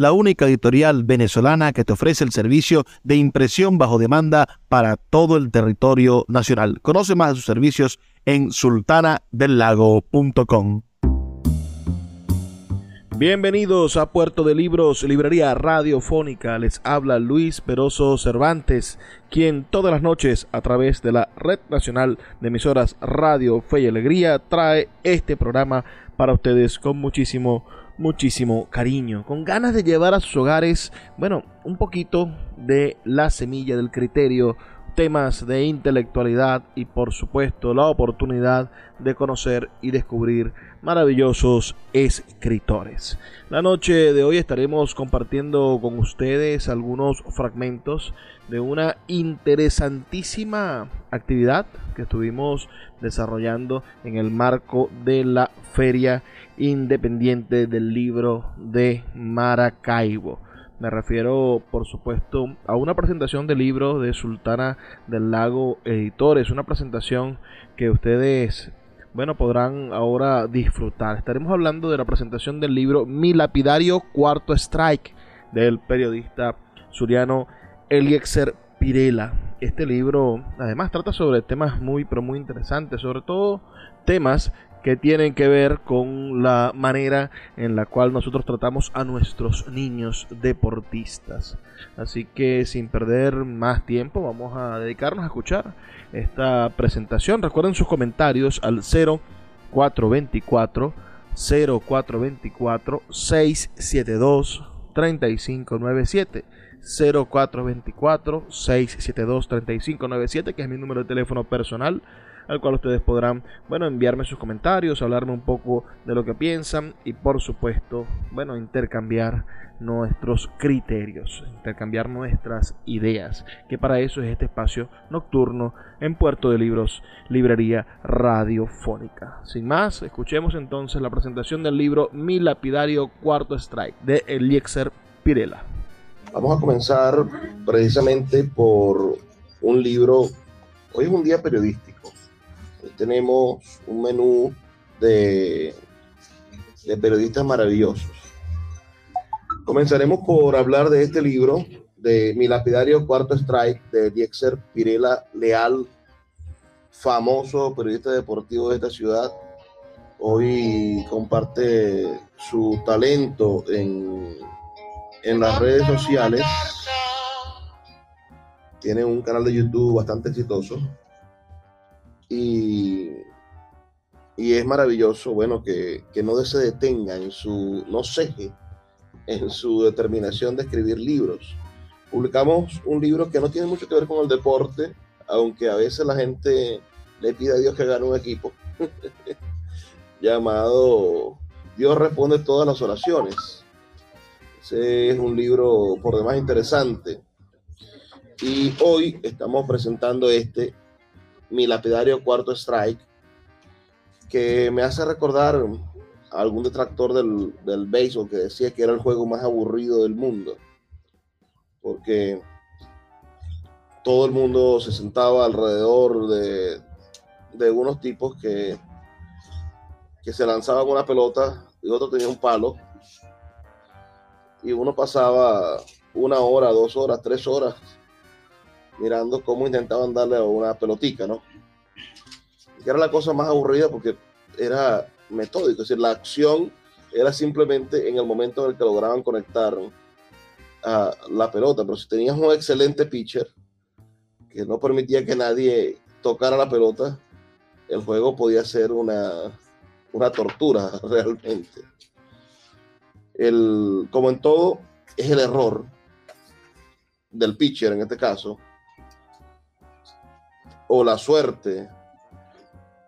la única editorial venezolana que te ofrece el servicio de impresión bajo demanda para todo el territorio nacional. Conoce más de sus servicios en sultanadelago.com. Bienvenidos a Puerto de Libros, librería radiofónica. Les habla Luis Peroso Cervantes, quien todas las noches a través de la Red Nacional de Emisoras Radio Fe y Alegría trae este programa para ustedes con muchísimo, muchísimo cariño, con ganas de llevar a sus hogares, bueno, un poquito de la semilla del criterio temas de intelectualidad y por supuesto la oportunidad de conocer y descubrir maravillosos escritores. La noche de hoy estaremos compartiendo con ustedes algunos fragmentos de una interesantísima actividad que estuvimos desarrollando en el marco de la Feria Independiente del Libro de Maracaibo. Me refiero, por supuesto, a una presentación de libros de Sultana del Lago Editores, una presentación que ustedes, bueno, podrán ahora disfrutar. Estaremos hablando de la presentación del libro Mi lapidario cuarto strike del periodista suriano Eliezer Pirela. Este libro, además, trata sobre temas muy, pero muy interesantes, sobre todo temas que tienen que ver con la manera en la cual nosotros tratamos a nuestros niños deportistas. Así que sin perder más tiempo vamos a dedicarnos a escuchar esta presentación. Recuerden sus comentarios al 0424 0424 672 3597 0424 672 3597 que es mi número de teléfono personal al cual ustedes podrán, bueno, enviarme sus comentarios, hablarme un poco de lo que piensan y por supuesto, bueno, intercambiar nuestros criterios, intercambiar nuestras ideas, que para eso es este espacio nocturno en Puerto de Libros, librería radiofónica. Sin más, escuchemos entonces la presentación del libro Mi lapidario cuarto strike de Eliezer Pirela. Vamos a comenzar precisamente por un libro, hoy es un día periodístico, tenemos un menú de, de periodistas maravillosos. Comenzaremos por hablar de este libro, de Mi lapidario Cuarto Strike, de Diexer Pirela Leal, famoso periodista deportivo de esta ciudad. Hoy comparte su talento en, en las redes sociales. Tiene un canal de YouTube bastante exitoso y, es maravilloso, bueno, que, no se detenga en su, no ceje en su determinación de escribir libros. Publicamos un libro que no tiene mucho que ver con el deporte, aunque a veces la gente le pide a Dios que gane un equipo, llamado Dios responde todas las oraciones. Es un libro por demás interesante. Y hoy estamos presentando este mi lapidario cuarto strike, que me hace recordar a algún detractor del, del béisbol que decía que era el juego más aburrido del mundo, porque todo el mundo se sentaba alrededor de, de unos tipos que, que se lanzaban una pelota y otro tenía un palo y uno pasaba una hora, dos horas, tres horas mirando cómo intentaban darle una pelotica, ¿no? Que era la cosa más aburrida porque era metódico, es decir, la acción era simplemente en el momento en el que lograban conectar a la pelota, pero si tenías un excelente pitcher, que no permitía que nadie tocara la pelota, el juego podía ser una, una tortura realmente. El, como en todo, es el error del pitcher en este caso, o la suerte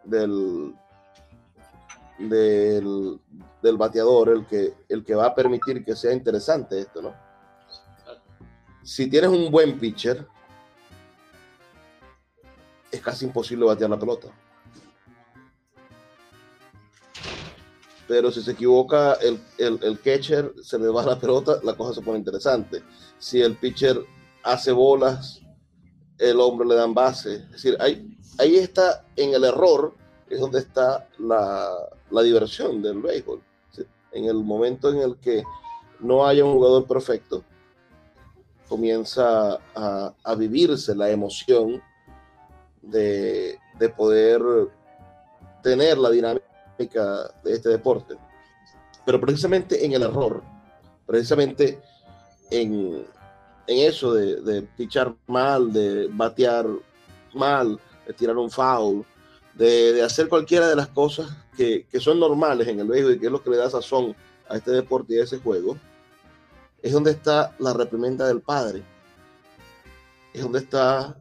del, del, del, bateador el que, el que va a permitir que sea interesante esto, ¿no? Si tienes un buen pitcher, es casi imposible batear la pelota. Pero si se equivoca el, el, catcher, se le va la pelota, la cosa se pone interesante. Si el pitcher hace bolas, el hombre le dan base. Es decir, ahí, ahí está en el error, es donde está la, la diversión del béisbol. En el momento en el que no haya un jugador perfecto, comienza a, a vivirse la emoción de, de poder tener la dinámica de este deporte. Pero precisamente en el error, precisamente en, en eso de, de pichar mal, de batear mal, de tirar un foul, de, de hacer cualquiera de las cosas que, que, son normales en el béisbol y que es lo que le da sazón a este deporte y a ese juego, es donde está la reprimenda del padre. Es donde está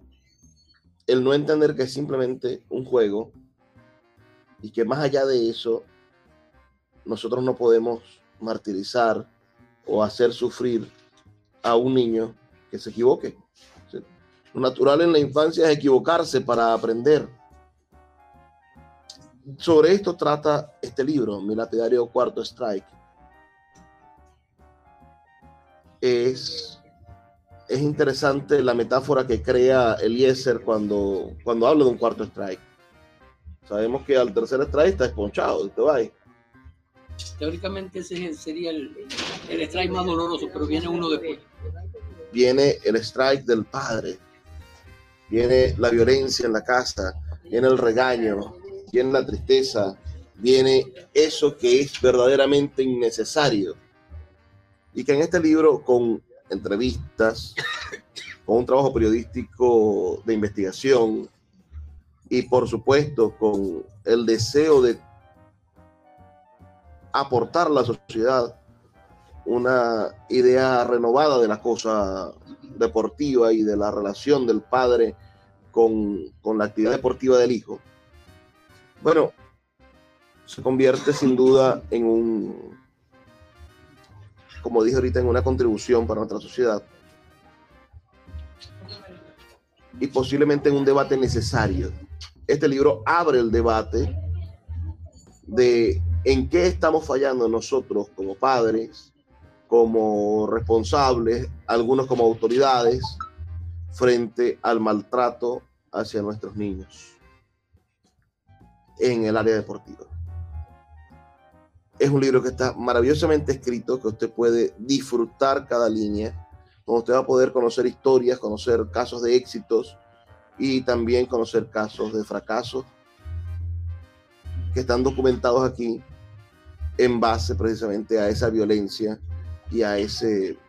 el no entender que es simplemente un juego y que más allá de eso, nosotros no podemos martirizar o hacer sufrir a un niño que se equivoque. Lo natural en la infancia es equivocarse para aprender. Sobre esto trata este libro, Mi lapidario cuarto strike. Es, es interesante la metáfora que crea Eliezer cuando, cuando habla de un cuarto strike Sabemos que al tercer strike está esponchado, te va Teóricamente ese sería el, el strike más doloroso, pero viene uno después. Viene el strike del padre, viene la violencia en la casa, viene el regaño, viene la tristeza, viene eso que es verdaderamente innecesario. Y que en este libro, con entrevistas, con un trabajo periodístico de investigación, y por supuesto con el deseo de aportar a la sociedad una idea renovada de la cosa deportiva y de la relación del padre con, con la actividad deportiva del hijo. Bueno, se convierte sin duda en un, como dije ahorita, en una contribución para nuestra sociedad y posiblemente en un debate necesario este libro abre el debate de en qué estamos fallando nosotros como padres, como responsables, algunos como autoridades, frente al maltrato hacia nuestros niños en el área deportiva. Es un libro que está maravillosamente escrito, que usted puede disfrutar cada línea, donde usted va a poder conocer historias, conocer casos de éxitos, y también conocer casos de fracasos que están documentados aquí en base precisamente a esa violencia y a ese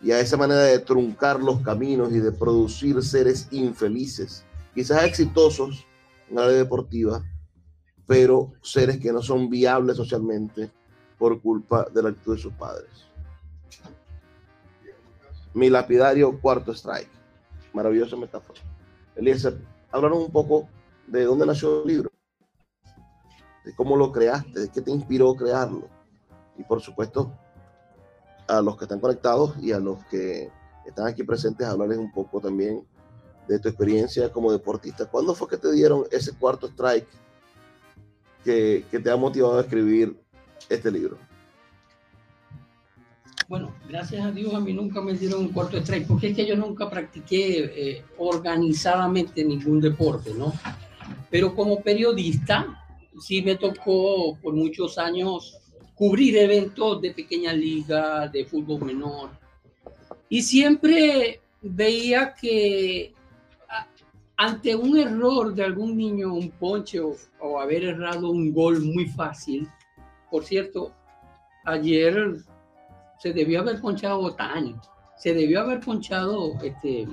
y a esa manera de truncar los caminos y de producir seres infelices, quizás exitosos en la área deportiva, pero seres que no son viables socialmente por culpa de la actitud de sus padres. Mi lapidario cuarto strike. Maravillosa metáfora. Eliezer, háblanos un poco de dónde nació el libro, de cómo lo creaste, de qué te inspiró crearlo. Y por supuesto, a los que están conectados y a los que están aquí presentes, hablarles un poco también de tu experiencia como deportista. ¿Cuándo fue que te dieron ese cuarto strike que, que te ha motivado a escribir este libro? Bueno, gracias a Dios a mí nunca me dieron un cuarto strike, porque es que yo nunca practiqué eh, organizadamente ningún deporte, ¿no? Pero como periodista, sí me tocó por muchos años cubrir eventos de pequeña liga, de fútbol menor. Y siempre veía que ante un error de algún niño, un ponche o, o haber errado un gol muy fácil, por cierto, ayer se debió haber ponchado Otani. se debió haber ponchado, este,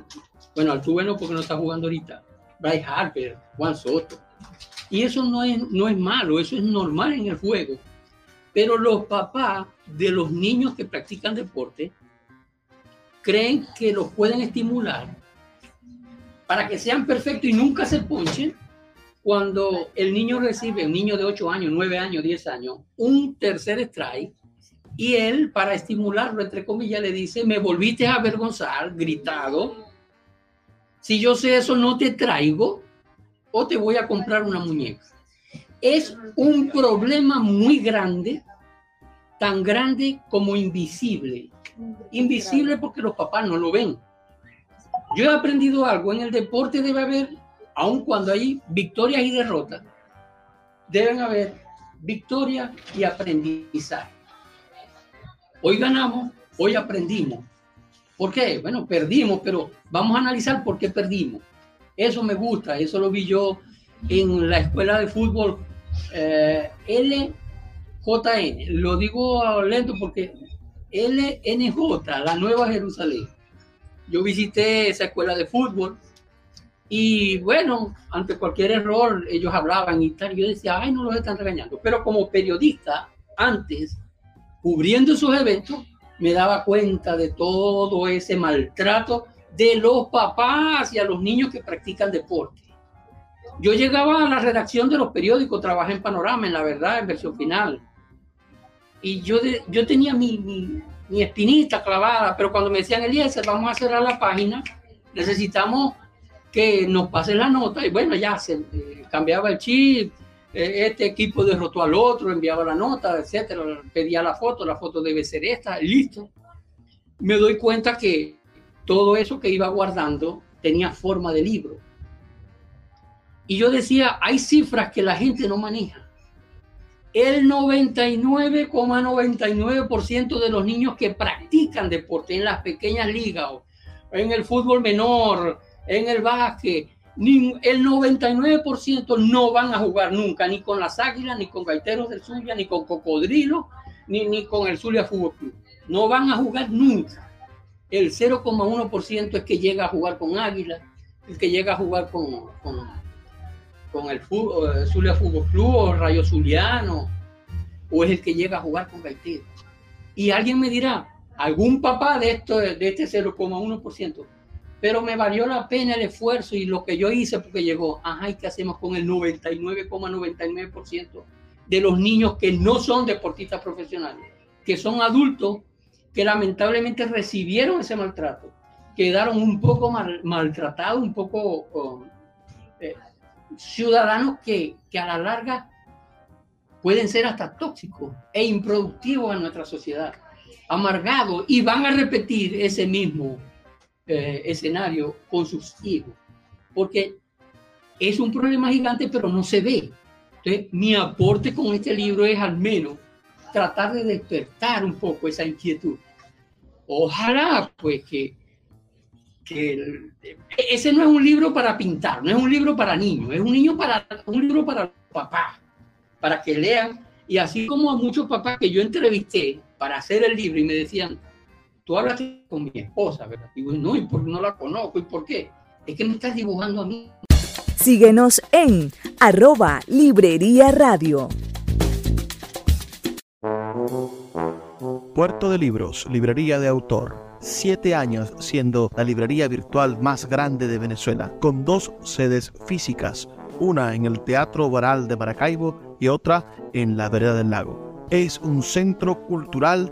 bueno, al bueno porque no está jugando ahorita, Bryce Harper, Juan Soto. Y eso no es, no es malo, eso es normal en el juego. Pero los papás de los niños que practican deporte creen que los pueden estimular para que sean perfectos y nunca se ponchen cuando el niño recibe, un niño de 8 años, 9 años, 10 años, un tercer strike y él, para estimularlo, entre comillas, le dice, me volviste a avergonzar, gritado. Si yo sé eso, no te traigo o te voy a comprar una muñeca. Es un problema muy grande, tan grande como invisible. Invisible porque los papás no lo ven. Yo he aprendido algo, en el deporte debe haber, aun cuando hay victorias y derrotas, deben haber victorias y aprendizaje. Hoy ganamos, hoy aprendimos. ¿Por qué? Bueno, perdimos, pero vamos a analizar por qué perdimos. Eso me gusta, eso lo vi yo en la escuela de fútbol eh, LJN. Lo digo lento porque LNJ, la Nueva Jerusalén. Yo visité esa escuela de fútbol y bueno, ante cualquier error ellos hablaban y tal. Yo decía, ay, no los están regañando. Pero como periodista, antes cubriendo esos eventos, me daba cuenta de todo ese maltrato de los papás y a los niños que practican deporte. Yo llegaba a la redacción de los periódicos, trabajé en Panorama, en La Verdad, en versión final. Y yo, yo tenía mi, mi, espinita clavada, pero cuando me decían, Eliezer, vamos a cerrar la página, necesitamos que nos pasen la nota. Y bueno, ya se eh, cambiaba el chip, este equipo derrotó al otro, enviaba la nota, etcétera, pedía la foto, la foto debe ser esta, listo. Me doy cuenta que todo eso que iba guardando tenía forma de libro. Y yo decía, hay cifras que la gente no maneja. El 99,99% de los niños que practican deporte en las pequeñas ligas, en el fútbol menor, en el básquet, el 99% no van a jugar nunca, ni con las Águilas, ni con Gaiteros del Zulia, ni con Cocodrilo, ni, ni con el Zulia Fútbol Club. No van a jugar nunca. El 0,1% es que llega a jugar con Águila, el que llega a jugar con, con, el fútbol, eh, Zulia Fútbol Club o Rayo Zuliano, o es el que llega a jugar con Gaiteros. Y alguien me dirá, algún papá de, esto, de este 0,1% pero me valió la pena el esfuerzo y lo que yo hice porque llegó, ajá, ¿y qué hacemos con el 99,99% de los niños que no son deportistas profesionales, que son adultos que lamentablemente recibieron ese maltrato, quedaron un poco mal, maltratados, un poco eh, ciudadanos que, que a la larga pueden ser hasta tóxicos e improductivos en nuestra sociedad, amargados y van a repetir ese mismo eh, escenario con sus hijos, porque es un problema gigante, pero no se ve. Entonces, mi aporte con este libro es al menos tratar de despertar un poco esa inquietud. Ojalá, pues, que, que ese no es un libro para pintar, no es un libro para niños, es un, niño para, un libro para papás, para que lean. Y así como a muchos papás que yo entrevisté para hacer el libro y me decían, tú hablas con mi esposa, ¿verdad? Digo, no, ¿y por qué no la conozco? ¿Y por qué? Es que me estás dibujando a mí. Síguenos en arroba Librería Radio. Puerto de Libros, Librería de Autor. Siete años siendo la librería virtual más grande de Venezuela, con dos sedes físicas, una en el Teatro Baral de Maracaibo y otra en la Vereda del Lago. Es un centro cultural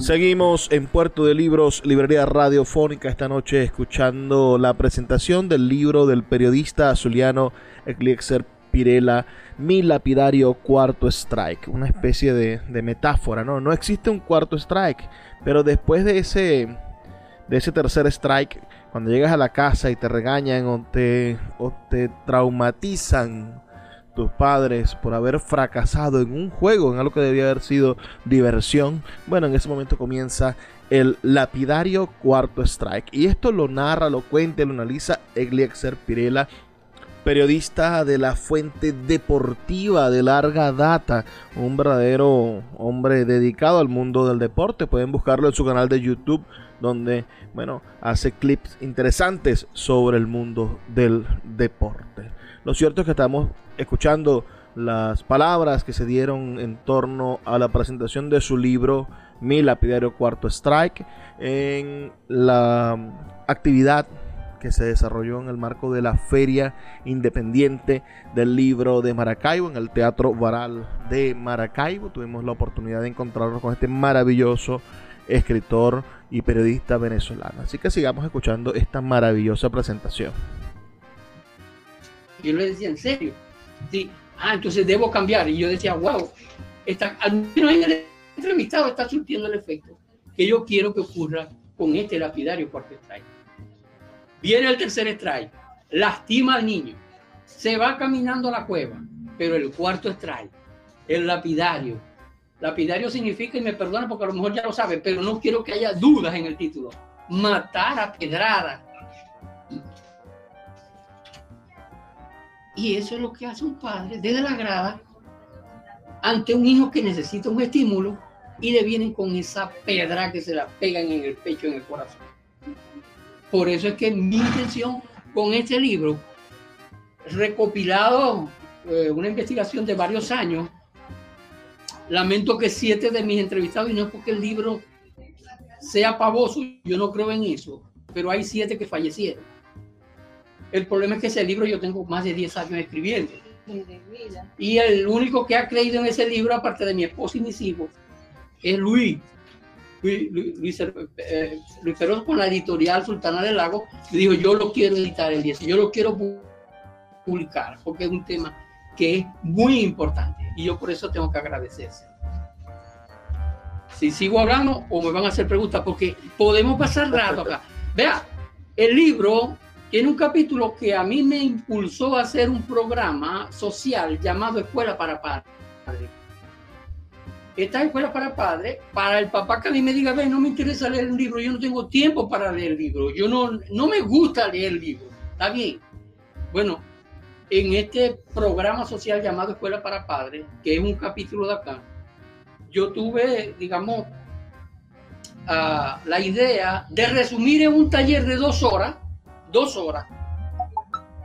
Seguimos en Puerto de Libros, Librería Radiofónica, esta noche escuchando la presentación del libro del periodista azuliano Eliezer Pirela, Mi lapidario cuarto strike, una especie de, metáfora, ¿no? No existe un cuarto strike, pero después de ese, de ese tercer strike, cuando llegas a la casa y te regañan o te, o te traumatizan tus padres por haber fracasado en un juego, en algo que debía haber sido diversión, bueno, en ese momento comienza el lapidario cuarto strike. Y esto lo narra, lo cuenta, lo analiza Egliexer Pirela, periodista de la fuente deportiva de larga data, un verdadero hombre dedicado al mundo del deporte. Pueden buscarlo en su canal de YouTube, donde, bueno, hace clips interesantes sobre el mundo del deporte. Lo cierto es que estamos escuchando las palabras que se dieron en torno a la presentación de su libro Mi lapidario cuarto strike en la actividad que se desarrolló en el marco de la Feria Independiente del Libro de Maracaibo, en el Teatro Varal de Maracaibo. Tuvimos la oportunidad de encontrarnos con este maravilloso escritor y periodista venezolano. Así que sigamos escuchando esta maravillosa presentación. Yo le decía, ¿en serio? Sí. Ah, entonces debo cambiar. Y yo decía, wow, está, al menos en el entrevistado está surtiendo el efecto que yo quiero que ocurra con este lapidario cuarto strike. Viene el tercer strike, lastima al niño, se va caminando a la cueva, pero el cuarto strike, el lapidario. Lapidario significa, y me perdona porque a lo mejor ya lo sabe, pero no quiero que haya dudas en el título. Matar a pedrada Y eso es lo que hace un padre desde la grada ante un hijo que necesita un estímulo y le vienen con esa pedra que se la pegan en el pecho, en el corazón. Por eso es que mi intención con este libro, recopilado eh, una investigación de varios años, lamento que siete de mis entrevistados, y no es porque el libro sea pavoso, yo no creo en eso, pero hay siete que fallecieron el problema es que ese libro yo tengo más de 10 años escribiendo. Y el único que ha creído en ese libro, aparte de mi esposa y mis hijos, es Luis. Luis, Luis, eh, con la editorial Sultana del Lago, dijo, yo lo quiero editar el 10, yo lo quiero publicar, porque es un tema que es muy importante y yo por eso tengo que agradecerse. Si sigo hablando o me van a hacer preguntas, porque podemos pasar rato acá. Vea, el libro tiene un capítulo que a mí me impulsó a hacer un programa social llamado Escuela para Padres. Esta escuela para padres, para el papá que a mí me diga, ve, no me interesa leer un libro, yo no tengo tiempo para leer el libro, yo no, no me gusta leer el libro, está bien. Bueno, en este programa social llamado Escuela para Padres, que es un capítulo de acá, yo tuve, digamos, ah, la idea de resumir en un taller de dos horas dos horas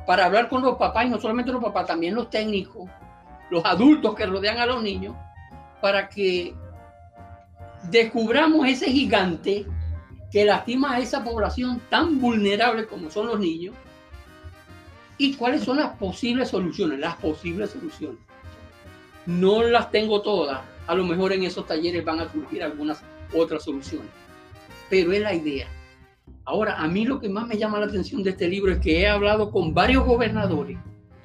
para hablar con los papás, y no solamente los papás, también los técnicos, los adultos que rodean a los niños, para que descubramos ese gigante que lastima a esa población tan vulnerable como son los niños y cuáles son las posibles soluciones, las posibles soluciones. No las tengo todas, a lo mejor en esos talleres van a surgir algunas otras soluciones, pero es la idea. Ahora, a mí lo que más me llama la atención de este libro es que he hablado con varios gobernadores,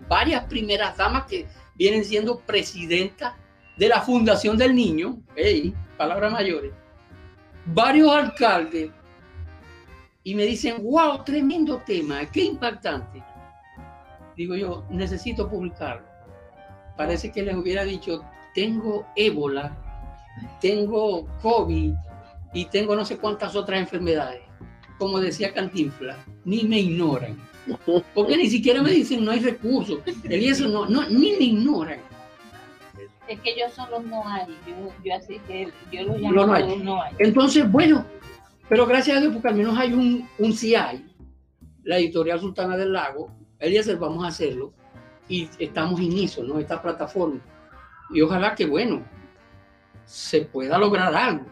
varias primeras damas que vienen siendo presidentas de la Fundación del Niño, hey, palabras mayores, varios alcaldes, y me dicen, wow, tremendo tema, qué impactante. Digo yo, necesito publicarlo. Parece que les hubiera dicho, tengo ébola, tengo COVID y tengo no sé cuántas otras enfermedades como decía Cantinfla, ni me ignoran. Porque ni siquiera me dicen no hay recursos. El eso no, no, ni me ignoran. Es que yo solo no hay. Yo, así que yo lo llamo no, hay. no hay. Entonces, bueno, pero gracias a Dios, porque al menos hay un, un hay. La editorial Sultana del Lago, Eliezer, vamos a hacerlo. Y estamos en eso, ¿no? Esta plataforma. Y ojalá que, bueno, se pueda lograr algo.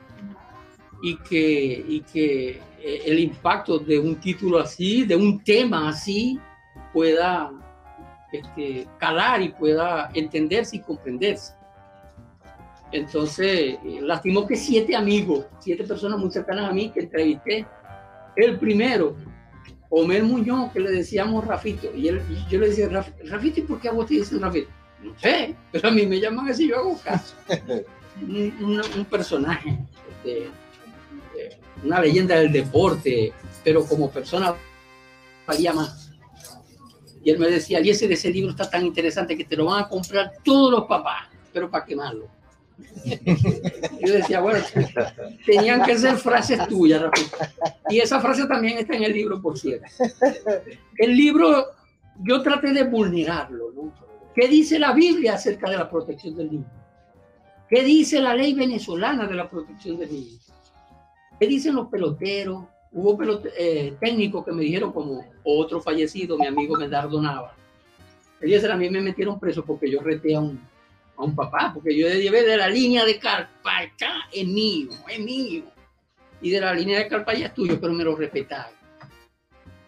Y que, y que eh, el impacto de un título así, de un tema así, pueda este, calar y pueda entenderse y comprenderse. Entonces, eh, lastimó que siete amigos, siete personas muy cercanas a mí que entrevisté. El primero, Omer Muñoz, que le decíamos Rafito. Y él, y yo le decía, "Raf- Rafito, ¿y por qué a vos te dicen Rafito? No sé, pero a mí me llaman así, yo hago caso. un, un- un personaje, este, una leyenda del deporte, pero como persona valía más. Y él me decía, y ese de ese libro está tan interesante que te lo van a comprar todos los papás, pero para quemarlo. Yo decía, bueno, tenían que ser frases tuyas, Rafael. Y esa frase también está en el libro, por cierto. El libro, yo traté de vulnerarlo. ¿Qué dice la Biblia acerca de la protección del niño? ¿Qué dice la ley venezolana de la protección del niño? ¿Qué dicen los peloteros? Hubo pelote- eh, técnicos que me dijeron, como otro fallecido, mi amigo Medardo Nava. Ellos a mí me metieron preso porque yo reté a un, a un papá, porque yo de la línea de Carpacá, es mío, es mío. Y de la línea de Carpacá es tuyo, pero me lo respetaron.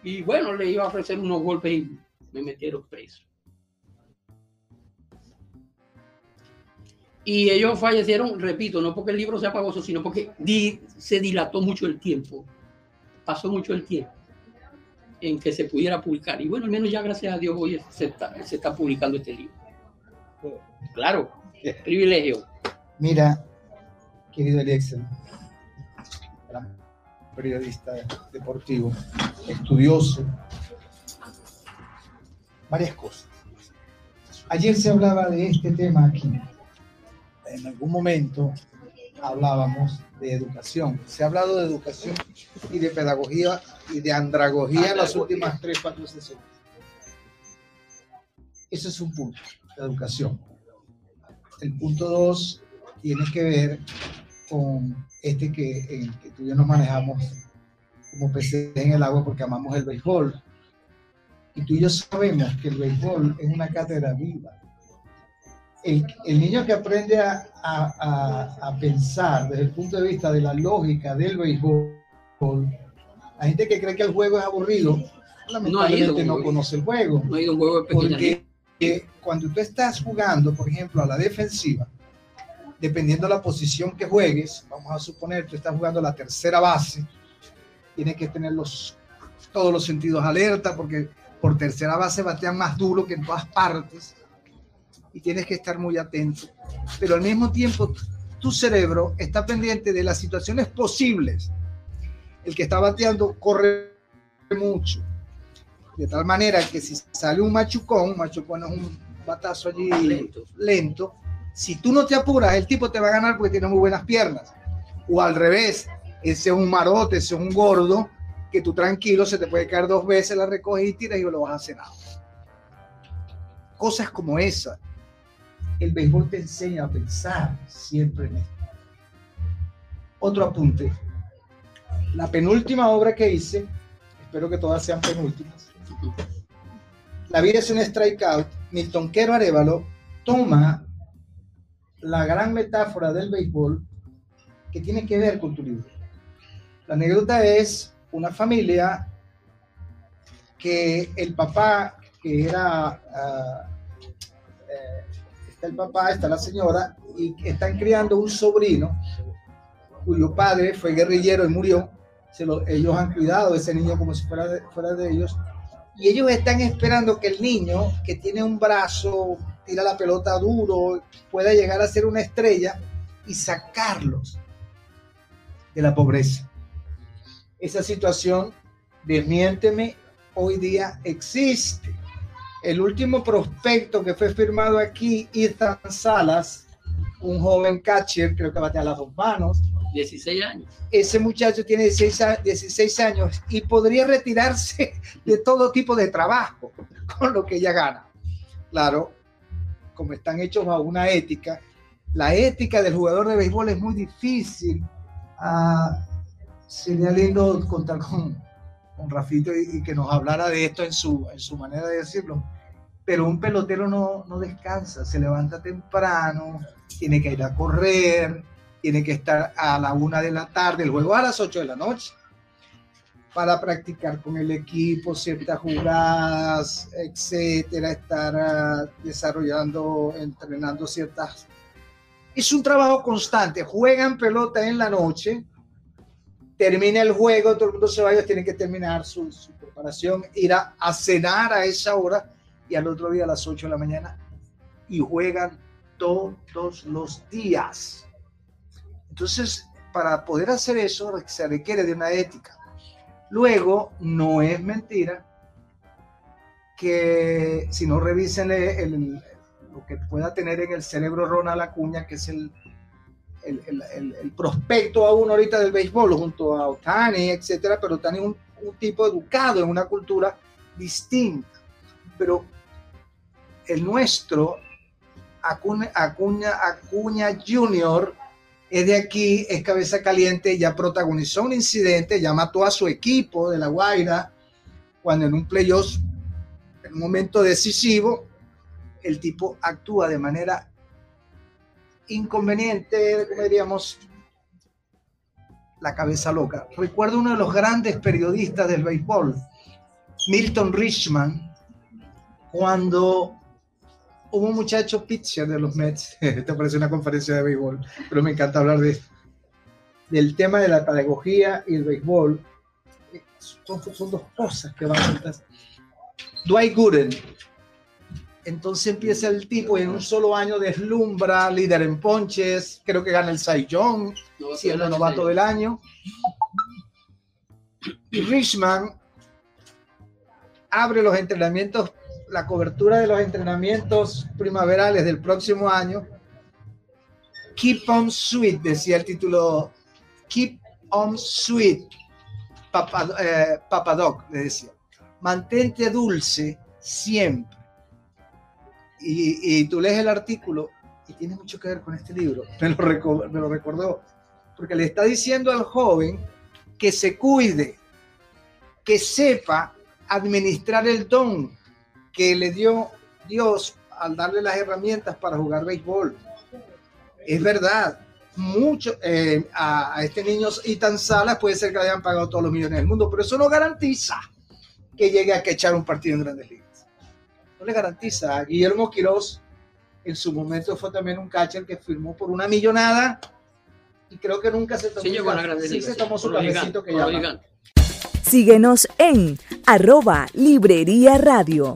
Y bueno, le iba a ofrecer unos golpes y me metieron preso. Y ellos fallecieron, repito, no porque el libro sea pavoso, sino porque se dilató mucho el tiempo. Pasó mucho el tiempo en que se pudiera publicar. Y bueno, al menos ya gracias a Dios hoy se está, publicando este libro. Claro, privilegio. Mira, querido Eliezer, gran periodista deportivo, estudioso, varias cosas. Ayer se hablaba de este tema aquí. En algún momento hablábamos de educación. Se ha hablado de educación y de pedagogía y de andragogía en las últimas tres, cuatro sesiones. Ese es un punto, la educación. El punto dos tiene que ver con este que, en que tú y yo nos manejamos como peces en el agua porque amamos el béisbol. Y tú y yo sabemos que el béisbol es una cátedra viva. El, el niño que aprende a, a- a- a pensar desde el punto de vista de la lógica del béisbol, hay gente que cree que el juego es aburrido, lamentablemente no, güey. conoce el juego. No hay un juego de Porque eh, cuando tú estás jugando, por ejemplo, a la defensiva, dependiendo de la posición que juegues, vamos a suponer tú estás jugando a la tercera base, tienes que tener los, todos los sentidos alerta porque por tercera base batean más duro que en todas partes y tienes que estar muy atento. Pero al mismo tiempo, tu cerebro está pendiente de las situaciones posibles. El que está bateando corre mucho. De tal manera que si sale un machucón, un machucón es un batazo allí Lento. lento, si tú no te apuras, el tipo te va a ganar porque tiene muy buenas piernas. O al revés, ese es un marote, ese es un gordo, que tú tranquilo se te puede caer dos veces, la recoges y tiras y lo vas a out. Cosas como esa. El béisbol te enseña a pensar siempre en esto. Otro apunte. La penúltima obra que hice, espero que todas sean penúltimas. La vida es un strikeout. Milton Quero Arevalo toma la gran metáfora del béisbol que tiene que ver con tu libro. La anécdota es una familia que el papá, que era, ah, está el papá, está la señora, y están criando un sobrino cuyo padre fue guerrillero y murió. Se lo- ellos han cuidado a ese niño como si fuera de, fuera de ellos. Y ellos están esperando que el niño, que tiene un brazo, tira la pelota duro, pueda llegar a ser una estrella y sacarlos de la pobreza. Esa situación, desmiénteme, hoy día existe. El último prospecto que fue firmado aquí, Ethan Salas, un joven catcher, creo que batea las dos manos, 16 años. ese muchacho tiene 16, a- 16 años y podría retirarse de todo tipo de trabajo con lo que ella gana. Claro, como están hechos a una ética, la ética del jugador de béisbol es muy difícil. Ah, sería lindo contar con, con Rafito y, que nos hablara de esto en su, en su manera de decirlo. Pero un pelotero no, no descansa, se levanta temprano, tiene que ir a correr, tiene que estar a la una de la tarde, el juego a las 8 de la noche, para practicar con el equipo ciertas jugadas, etcétera, estar ah, desarrollando, entrenando ciertas Es un trabajo constante. Juegan pelota en la noche, termina el juego, todo el mundo se va, ellos tienen que terminar su, preparación, ir a, cenar a esa hora y al otro día a las 8 de la mañana y juegan todos los días. Entonces, para poder hacer eso se requiere de una ética. Luego, no es mentira que si no revisen lo que pueda tener en el cerebro Ronald Acuña, que es el, el, prospecto a uno ahorita del béisbol, junto a Otani, etcétera, pero Otani es un, un tipo educado en una cultura distinta. Pero el nuestro Acuña, Acuña, Acuña Jr. es de aquí, es cabeza caliente, ya protagonizó un incidente, ya mató a su equipo de La Guaira, cuando en un playoff, en un momento decisivo, el tipo actúa de manera inconveniente, diríamos, la cabeza loca. Recuerdo uno de los grandes periodistas del béisbol, Milton Richman, cuando hubo un muchacho pitcher de los Mets, esto parece una conferencia de béisbol, pero me encanta hablar de del tema de la pedagogía y el béisbol. Son, son dos cosas que van juntas. Dwight Gooden. Entonces empieza el tipo y en un solo año deslumbra, líder en ponches, creo que gana el Cy Young, siendo novato del año. Y Richman abre los entrenamientos la cobertura de los entrenamientos primaverales del próximo año. Keep on sweet, decía el título. Keep on sweet, Papa, eh, Papadoc, le decía. Mantente dulce siempre. Y, y, tú lees el artículo y tiene mucho que ver con este libro. Me lo, recordó. Porque le está diciendo al joven que se cuide, que sepa administrar el don, que le dio Dios al darle las herramientas para jugar béisbol. Es verdad, mucho eh, a, este niño Itan Salas puede ser que le hayan pagado todos los millones del mundo, pero eso no garantiza que llegue a que echar un partido en grandes ligas. No le garantiza. A Guillermo Quiroz en su momento fue también un catcher que firmó por una millonada y creo que nunca se tomó, sí, se tomó su cafecito que llama. Síguenos en arroba Librería Radio.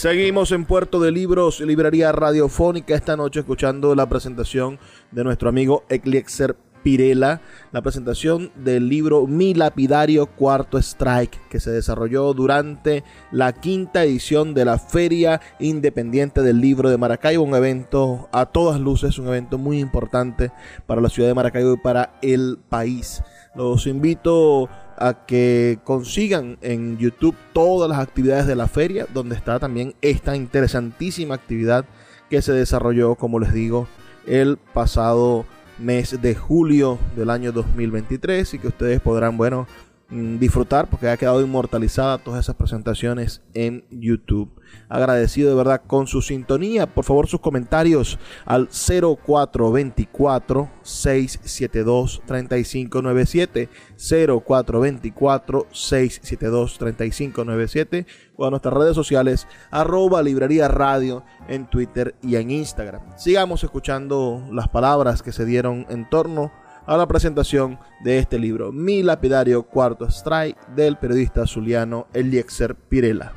Seguimos en Puerto de Libros, Librería Radiofónica, esta noche escuchando la presentación de nuestro amigo Eclixer Pirela, la presentación del libro Mi Lapidario Cuarto Strike, que se desarrolló durante la quinta edición de la Feria Independiente del Libro de Maracaibo, un evento a todas luces, un evento muy importante para la ciudad de Maracaibo y para el país. Los invito a que consigan en YouTube todas las actividades de la feria, donde está también esta interesantísima actividad que se desarrolló, como les digo, el pasado mes de julio del año 2023 y que ustedes podrán, bueno, disfrutar porque ha quedado inmortalizada todas esas presentaciones en YouTube. Agradecido de verdad con su sintonía. Por favor, sus comentarios al 0424 672 3597 0424 672 3597 o a nuestras redes sociales arroba librería radio en Twitter y en Instagram. Sigamos escuchando las palabras que se dieron en torno a la presentación de este libro, Mi lapidario cuarto strike del periodista zuliano Eliezer Pirela.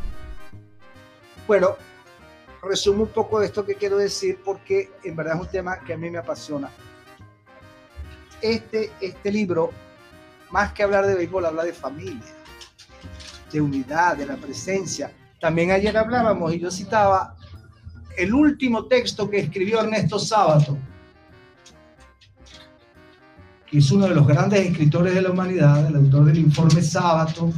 Bueno, resumo un poco de esto que quiero decir porque en verdad es un tema que a mí me apasiona. Este, este libro, más que hablar de béisbol, habla de familia, de unidad, de la presencia. También ayer hablábamos y yo citaba el último texto que escribió Ernesto Sábato, es uno de los grandes escritores de la humanidad, el autor del informe Sábato,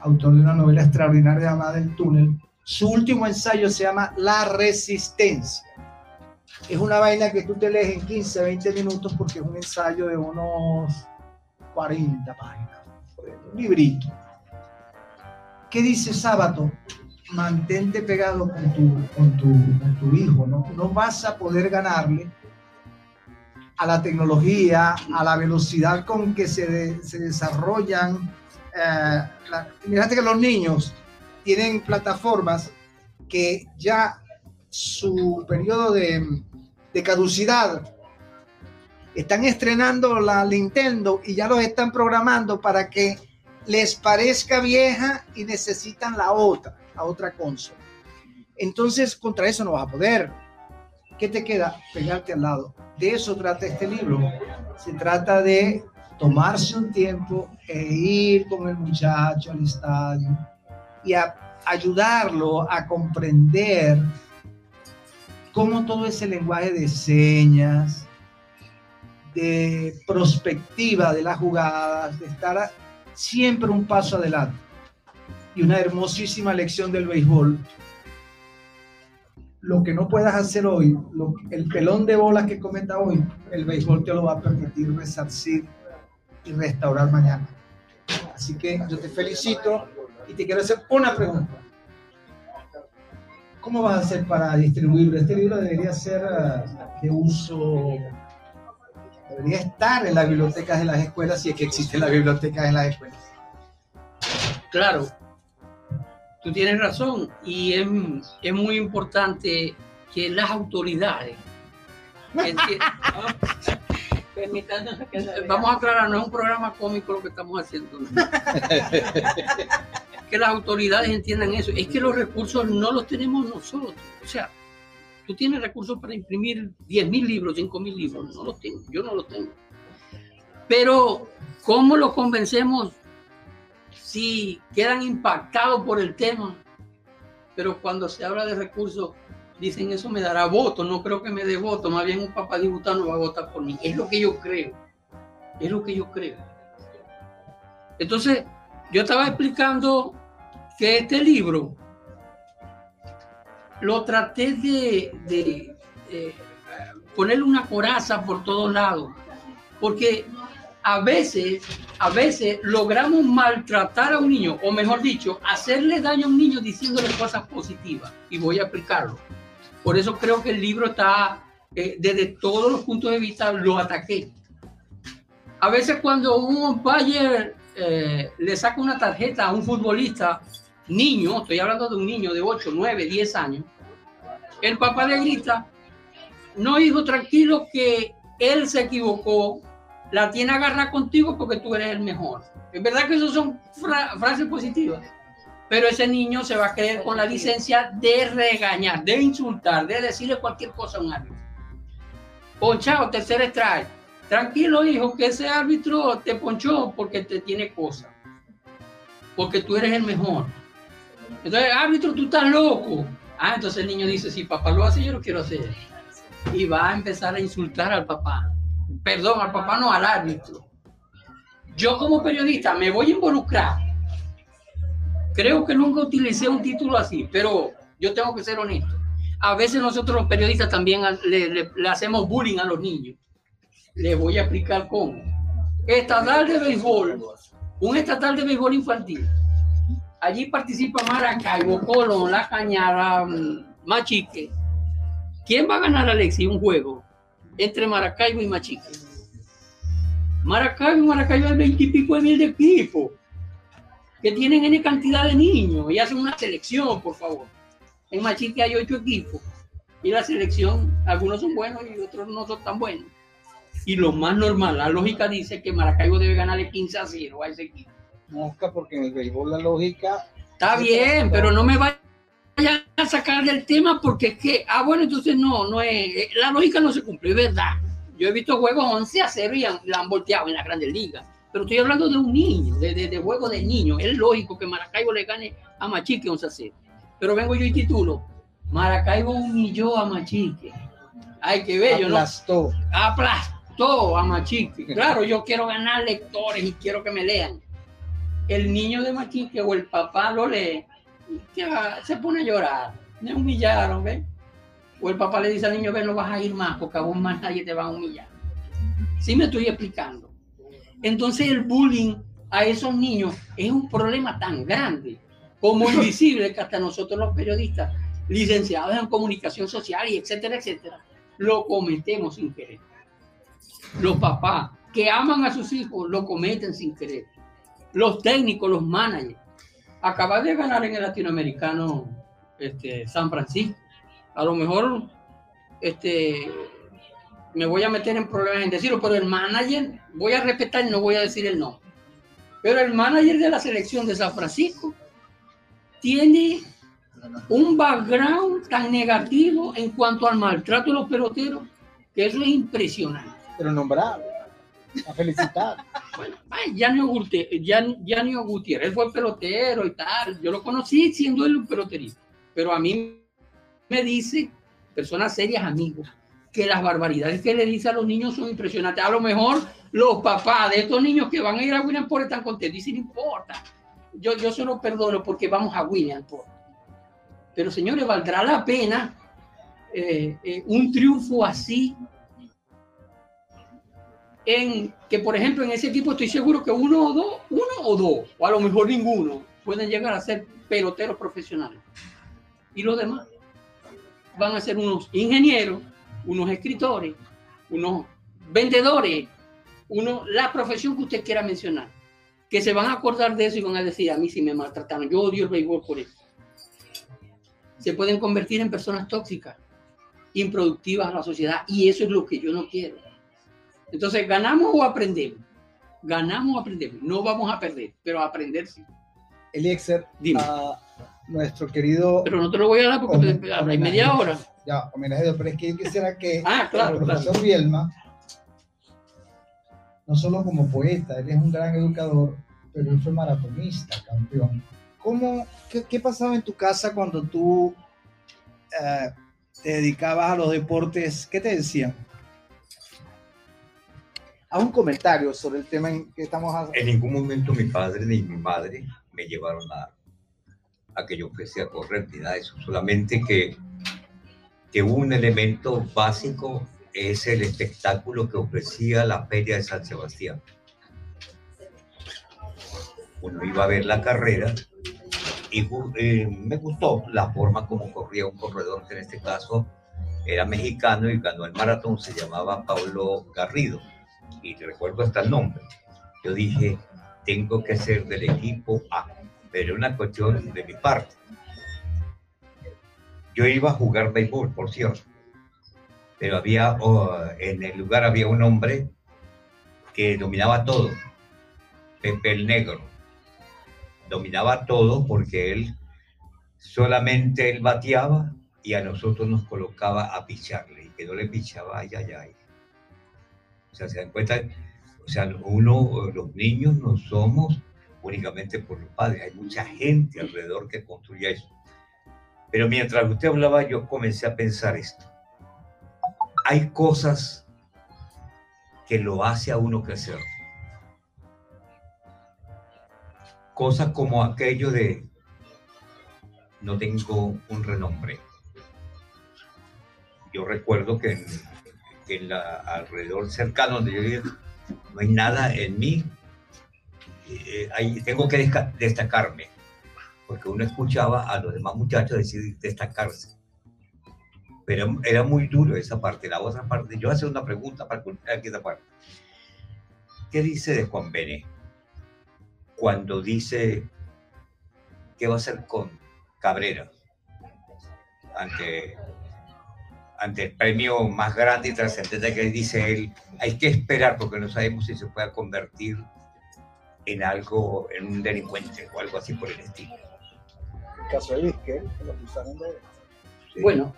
autor de una novela extraordinaria llamada El túnel. Su último ensayo se llama La resistencia. Es una vaina que tú te lees en 15, 20 minutos porque es un ensayo de unos 40 páginas, un librito. ¿Qué dice Sábato? Mantente pegado con tu, con tu, con tu hijo, ¿no? No vas a poder ganarle a la tecnología, a la velocidad con que se, se desarrollan. eh, que los niños tienen plataformas que ya su periodo de, de caducidad están estrenando la Nintendo y ya los están programando para que les parezca vieja y necesitan la otra, la otra consola. Entonces, contra eso no vas a poder. ¿Qué te queda? Pegarte al lado. De eso trata este libro. Se trata de tomarse un tiempo e ir con el muchacho al estadio y a ayudarlo a comprender cómo todo ese lenguaje de señas, de prospectiva de las jugadas, de estar siempre un paso adelante. Y una hermosísima lección del béisbol. Lo que no puedas hacer hoy, lo- el pelón de bolas que cometa hoy, el béisbol te lo va a permitir resarcir y restaurar mañana. Así que yo te felicito y te quiero hacer una pregunta. ¿Cómo vas a hacer para distribuirlo? Este libro debería ser ah, de uso, debería estar en las bibliotecas de las escuelas, si es que existen las bibliotecas en las escuelas. Claro, tú tienes razón y es, es muy importante que las autoridades. Vamos a aclarar, no es un programa cómico lo que estamos haciendo. ¿no? que las autoridades entiendan eso. Es que los recursos no los tenemos nosotros. O sea, tú tienes recursos para imprimir 10.000 libros, 5.000 libros. No los tengo, yo no los tengo. Pero, ¿cómo los convencemos si quedan impactados por el tema? Pero cuando se habla de recursos, dicen eso me dará voto. No creo que me dé voto. Más bien un papá diputado va a votar por mí. Es lo que yo creo. Es lo que yo creo. Entonces, yo estaba explicando que este libro lo traté de, de, eh, ponerle una coraza por todos lados, porque a veces, a veces logramos maltratar a un niño, o mejor dicho, hacerle daño a un niño diciéndole cosas positivas, y voy a aplicarlo. Por eso creo que el libro está, eh, desde todos los puntos de vista, lo ataqué. A veces cuando un umpire eh, le saca una tarjeta a un futbolista, niño, estoy hablando de un niño de 8, 9, 10 años, el papá le grita, no hijo, tranquilo que él se equivocó, la tiene agarrada contigo porque tú eres el mejor. Es verdad que eso son fra- frases positivas, pero ese niño se va a creer con la licencia de regañar, de insultar, de decirle cualquier cosa a un árbitro. Ponchado, tercer strike. Tranquilo, hijo, que ese árbitro te ponchó porque te tiene cosas. Porque tú eres el mejor. Entonces, árbitro, tú estás loco. Ah, entonces el niño dice, si papá lo hace, yo lo quiero hacer. Y va a empezar a insultar al papá. Perdón, al papá no, al árbitro. Yo como periodista me voy a involucrar. Creo que nunca utilicé un título así, pero yo tengo que ser honesto. A veces nosotros los periodistas también le, hacemos bullying a los niños. Les voy a explicar cómo. Estatal de béisbol, un estatal de béisbol infantil. Allí participa Maracaibo, Colón, La Cañada, mm, Machique. ¿Quién va a ganar, Alexi, un juego entre Maracaibo y Machique? Maracaibo, Maracaibo hay veintipico de mil de equipos que tienen N cantidad de niños y hacen una selección, por favor. En Machique hay ocho equipos y la selección, algunos son buenos y otros no son tan buenos. Y lo más normal, la lógica dice que Maracaibo debe ganarle 15 a 0 a ese equipo. Mosca, porque en el béisbol la lógica Está bien, pero no me vayan a sacar del tema porque es que, ah, bueno, entonces no, no es, eh, la lógica no se cumple, es verdad. Yo he visto juegos 11 a 0 y han, la han volteado en la Grandes Ligas. Pero estoy hablando de un niño, de, de, de juego de niño. Es lógico que Maracaibo le gane a Machique 11 a 0. Pero vengo yo y titulo, Maracaibo humilló a Machique. Ay, qué bello, Aplastó. ¿no? Aplastó a Machique. Claro, yo quiero ganar lectores y quiero que me lean. El niño de Machique o el papá lo lee que va- se pone a llorar. Me humillaron, ¿ves? O el papá le dice al niño, ven, no vas a ir más porque a vos más nadie te va a humillar. Sí me estoy explicando. Entonces el bullying a esos niños es un problema tan grande como invisible que hasta nosotros los periodistas, licenciados en comunicación social y etcétera, etcétera, lo cometemos sin querer. Los papás que aman a sus hijos lo cometen sin querer. Los técnicos, los managers. Acaba de ganar en el latinoamericano este, San Francisco. A lo mejor este, me voy a meter en problemas en decirlo, pero el manager, voy a respetar y no voy a decir el nombre. Pero el manager de la selección de San Francisco tiene un background tan negativo en cuanto al maltrato de los peloteros que eso es impresionante. Pero nombrado. A felicitar. Bueno, ay, Yanio Gute- Yan- Yanio Gutiérrez, fue pelotero y tal. Yo lo conocí siendo un peloterista. Pero a mí me dice, personas serias, amigos, que las barbaridades que le dice a los niños son impresionantes. A lo mejor los papás de estos niños que van a ir a Williamsport están contentos. Dicen, no importa. Yo, yo se lo perdono porque vamos a Williamsport. Pero señores, valdrá la pena eh, eh, un triunfo así en que, por ejemplo, en ese equipo estoy seguro que uno o dos, uno o dos, o a lo mejor ninguno, pueden llegar a ser peloteros profesionales. Y los demás van a ser unos ingenieros, unos escritores, unos vendedores, uno, la profesión que usted quiera mencionar, que se van a acordar de eso y van a decir, a mí sí me maltrataron, yo odio el béisbol por eso. Se pueden convertir en personas tóxicas, improductivas a la sociedad, y eso es lo que yo no quiero. Entonces, ¿ganamos o aprendemos? Ganamos o aprendemos. No vamos a perder, pero a aprender sí. Eliezer, Dime. a nuestro querido. Pero no te lo voy a dar porque te- habla media hora. Ya, homenaje, pero es que yo quisiera que Ah, claro, el profesor claro. Bielma, no solo como poeta, él es un gran educador, pero él fue maratonista, campeón. ¿Cómo, qué, qué pasaba en tu casa cuando tú eh, te dedicabas a los deportes? ¿Qué te decían? Haz un comentario sobre el tema en que estamos haciendo. En ningún momento mi padre ni mi madre me llevaron a, a que yo fuese a correr ni nada de eso, solamente que, que un elemento básico es el espectáculo que ofrecía la Feria de San Sebastián. Uno iba a ver la carrera y eh, me gustó la forma como corría un corredor que en este caso era mexicano y ganó el maratón, se llamaba Pablo Garrido y recuerdo hasta el nombre. Yo dije, tengo que ser del equipo A, pero una cuestión de mi parte. Yo iba a jugar béisbol, por cierto, pero había, oh, en el lugar había un hombre que dominaba todo, Pepe el Negro. Dominaba todo porque él solamente él bateaba y a nosotros nos colocaba a picharle y que no le pichaba, ay, ay, ay. O sea, se dan cuenta, o sea, uno, los niños no somos únicamente por los padres, hay mucha gente alrededor que construye eso. Pero mientras usted hablaba, yo comencé a pensar esto. Hay cosas que lo hace a uno crecer. Cosas como aquello de no tengo un renombre. Yo recuerdo que en, en la alrededor cercano donde yo vivía no hay nada en mí. eh, ahí tengo que destacarme, porque uno escuchaba a los demás muchachos decir destacarse. Pero era muy duro esa parte. La otra parte, yo hacer una pregunta para culminar esta parte. ¿Qué dice de Juan Bené? Cuando dice qué va a hacer con Cabrera ante, ante el premio más grande y trascendente que dice él, hay que esperar porque no sabemos si se pueda convertir en algo, en un delincuente o algo así por el estilo. El caso de Vizquel, que lo acusaron de Sí. Bueno,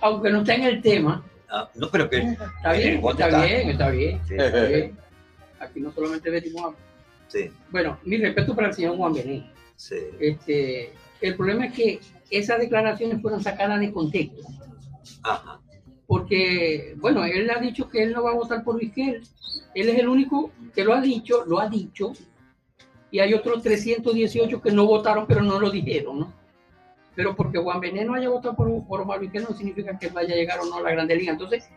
aunque no está en el tema, Ah, no, pero que está bien, bote está bien, está bien, Sí, está bien. Aquí no solamente venimos a... sí, Bueno, mi respeto para el señor Juan Bené. sí. Este, el problema es que esas declaraciones fueron sacadas de contexto. Ajá. porque, bueno, él ha dicho que él no va a votar por Vizquel. Él es el único que lo ha dicho, lo ha dicho, y hay otros 318 que no votaron, pero no lo dijeron, ¿no? Pero porque Juan Bené no haya votado por, por Omar Vizquel no significa que vaya a llegar o no a la Grande Liga. Entonces,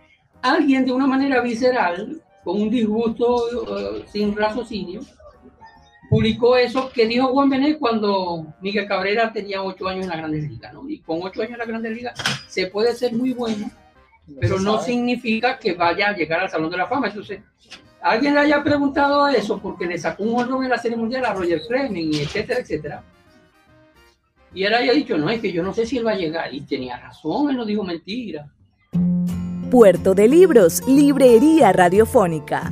alguien de una manera visceral, con un disgusto eh, sin raciocinio, publicó eso que dijo Juan Bené cuando Miguel Cabrera tenía ocho años en la Grande Liga, ¿no? Y con ocho años en la Grande Liga se puede ser muy bueno, pero no significa que vaya a llegar al Salón de la Fama. Entonces, alguien le haya preguntado eso porque le sacó un honrón en la Serie Mundial a Roger Fleming, y etcétera, etcétera. Y él haya dicho, no, es que yo no sé si él va a llegar. Y tenía razón, él no dijo mentira. Puerto de Libros, Librería Radiofónica,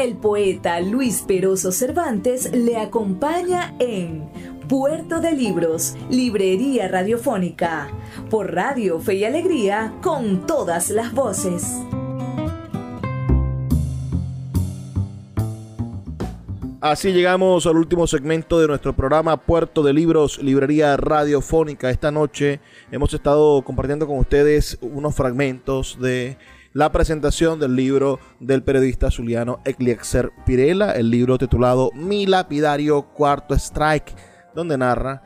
El poeta Luis Peroso Cervantes le acompaña en Puerto de Libros, Librería Radiofónica, por Radio Fe y Alegría, con todas las voces. Así llegamos al último segmento de nuestro programa Puerto de Libros, Librería Radiofónica. Esta noche hemos estado compartiendo con ustedes unos fragmentos de la presentación del libro del periodista zuliano Eclixer Pirela, el libro titulado Mi lapidario cuarto strike, donde narra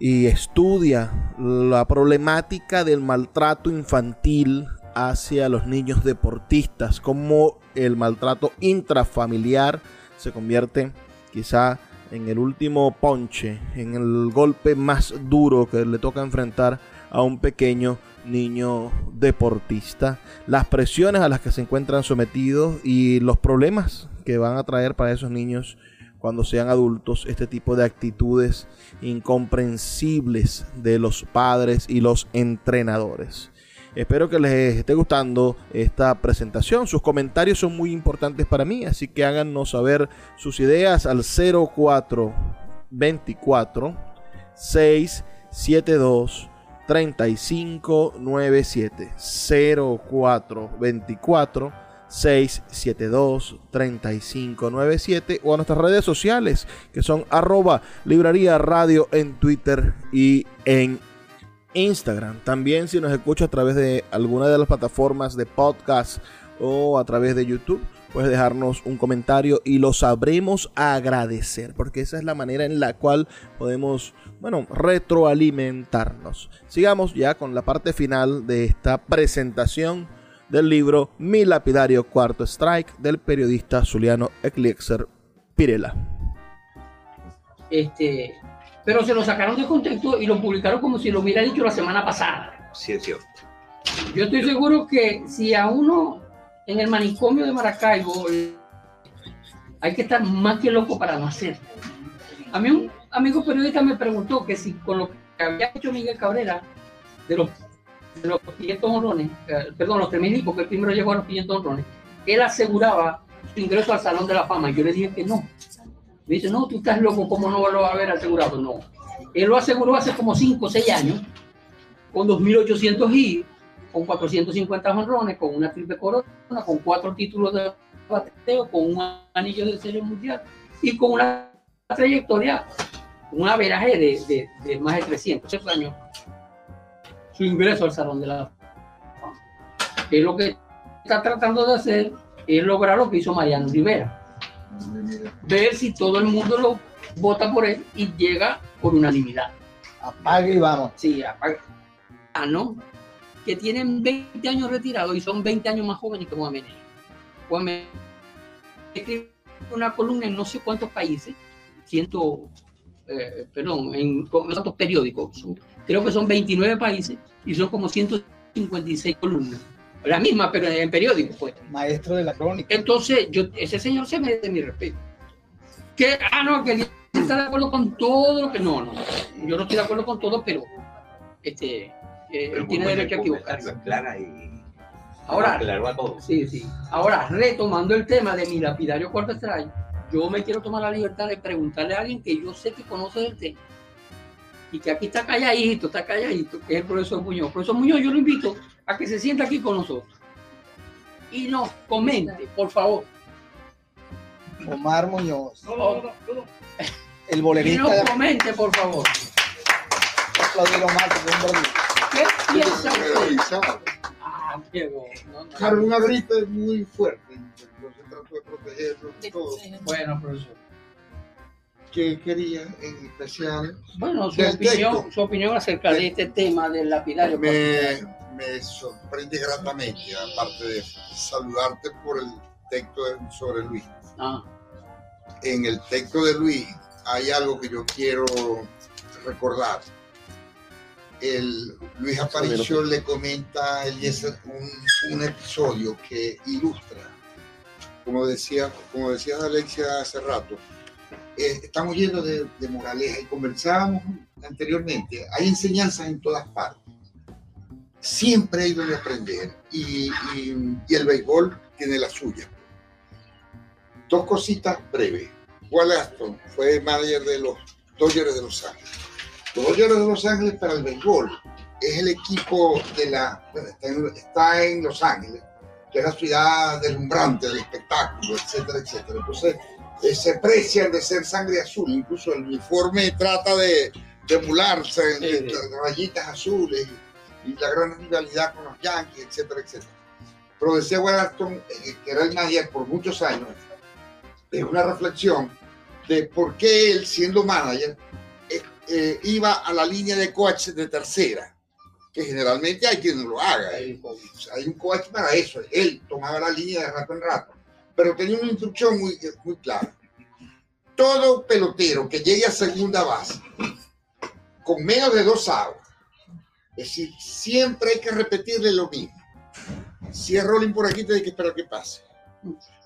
y estudia la problemática del maltrato infantil hacia los niños deportistas, como el maltrato intrafamiliar se convierte quizá en el último ponche, en el golpe más duro que le toca enfrentar a un pequeño niño deportista, las presiones a las que se encuentran sometidos y los problemas que van a traer para esos niños cuando sean adultos este tipo de actitudes incomprensibles de los padres y los entrenadores. Espero que les esté gustando esta presentación. Sus comentarios son muy importantes para mí, así que háganos saber sus ideas al 0424 672 3597 0424 672 3597 o a nuestras redes sociales que son arroba librería radio en Twitter y en Instagram. También si nos escucha a través de alguna de las plataformas de podcast o a través de YouTube, puedes dejarnos un comentario y lo sabremos agradecer, porque esa es la manera en la cual podemos, bueno, retroalimentarnos. Sigamos ya con la parte final de esta presentación del libro Mi lapidario cuarto strike del periodista zuliano Eclixer Pirela. Este, pero se lo sacaron de contexto y lo publicaron como si lo hubiera dicho la semana pasada. Sí, es cierto. Yo estoy seguro que si a uno en el manicomio de Maracaibo eh, hay que estar más que loco para no hacerlo. A mí un amigo periodista me preguntó que si con lo que había hecho Miguel Cabrera de los, de los 500 honrones, eh, perdón, los 3.000 porque el primero llegó a los 500 honrones, él aseguraba su ingreso al Salón de la Fama. Yo le dije que no. Me dice, no, tú estás loco, ¿cómo no lo va a haber asegurado? No. Él lo aseguró hace como 5 o 6 años, con 2.800 y con 450 honrones, con una triple corona, con cuatro títulos de bateo, con un anillo de serie mundial y con una trayectoria, un averaje de, de, de más de 300 años. Su ingreso al Salón de la Fama. Es lo que está tratando de hacer, es lograr lo que hizo Mariano Rivera. Ver si todo el mundo lo vota por él y llega por unanimidad. Apague y vamos. Sí, apaga. Ah, ¿no? Que tienen 20 años retirados y son 20 años más jóvenes que Mohamed. pues me escribe una columna en no sé cuántos países, ciento, eh, perdón, en cuántos periódicos, son- creo que son 29 países y son como 156 columnas. La misma, pero en periódicos, pues. Maestro de la crónica. Entonces, yo, ese señor se merece mi respeto. Que, ah, no, que está de acuerdo con todo lo que. No, no. Yo no estoy de acuerdo con todo, pero este, eh, él tiene derecho a equivocarse. Clara y Ahora, aclaró a todos. sí, sí. Ahora, retomando el tema de mi lapidario cuarto extraño, yo me quiero tomar la libertad de preguntarle a alguien que yo sé que conoce del tema y que aquí está calladito, está calladito, que es el profesor Muñoz. Profesor Muñoz, yo lo invito a que se sienta aquí con nosotros y nos comente, por favor. Omar Muñoz. El y bolerista nos de comente, por favor. aplaudir a Omar, porque es un bolerista. ¿Qué piensa usted? Ah, Diego, no, no. Claro, una gripe es muy fuerte. Entonces trato de protegerlo de todo. Bueno, profesor. ¿Qué quería en especial? Bueno, su opinión, texto. su opinión acerca de este tema del lapidario. Me, me sorprende gratamente, aparte de saludarte por el texto de- sobre Luis. Ah, En el texto de Luis hay algo que yo quiero recordar. El, Luis Aparicio le comenta a Eliezer un, un episodio que ilustra, como decía, como decía Alexia hace rato, eh, estamos llenos de, de moraleja y conversábamos anteriormente, hay enseñanzas en todas partes. Siempre hay donde aprender y, y- y el béisbol tiene la suya. Dos cositas breves. Walt Aston fue manager de los Dodgers de Los Ángeles. Los Dodgers de Los Ángeles para el béisbol es el equipo de la. bueno, está, en, está en Los Ángeles, que es la ciudad deslumbrante del espectáculo, etcétera, etcétera. Entonces, eh, se precian de ser sangre azul, incluso el uniforme trata de, de emularse en Sí, sí. de rayitas azules y, y la gran rivalidad con los Yankees, etcétera, etcétera. Pero decía Walt Aston, eh, que era el manager por muchos años, es una reflexión de por qué él, siendo manager, eh, eh, iba a la línea de coach de tercera, que generalmente hay quien no lo haga. Hay un coach para eso. Él tomaba la línea de rato en rato, pero tenía una instrucción muy, muy clara. Todo pelotero que llegue a segunda base con menos de dos outs, es decir, siempre hay que repetirle lo mismo. Si es rolling por aquí, tienes que esperar que pase.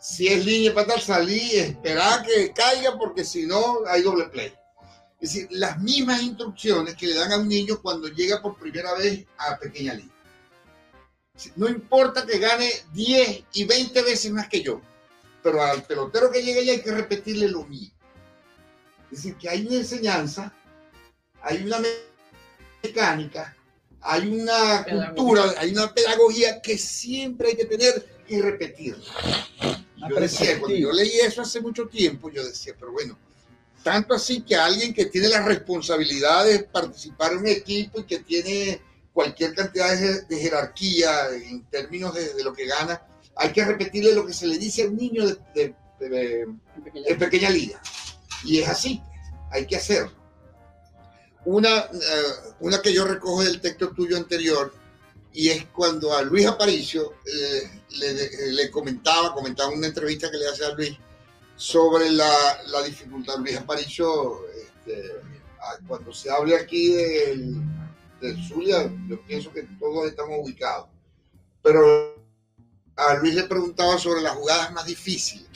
Si es línea para tal, salí, esperar que caiga porque si no hay doble play. Es decir, las mismas instrucciones que le dan a un niño cuando llega por primera vez a pequeña liga. No importa que gane 10 y 20 veces más que yo, pero al pelotero que llegue allá hay que repetirle lo mismo. Es decir, que hay una enseñanza, hay una me- mecánica, hay una Pedagogía. cultura, hay una pedagogía que siempre hay que tener y repetirla. Una Yo decía, cuando yo leí eso hace mucho tiempo, yo decía, pero bueno, tanto así que alguien que tiene la responsabilidad de participar en un equipo y que tiene cualquier cantidad de, de jerarquía en términos de, de lo que gana, hay que repetirle lo que se le dice a un niño de, pequeña liga. Y es así, hay que hacerlo. Una, eh, una que yo recojo del texto tuyo anterior, y es cuando a Luis Aparicio eh, le, le comentaba, comentaba una entrevista que le hace a Luis sobre la, la dificultad. Luis Aparicio, este, cuando se hable aquí del, del Zulia, yo pienso que todos estamos ubicados. Pero a Luis le preguntaba sobre las jugadas más difíciles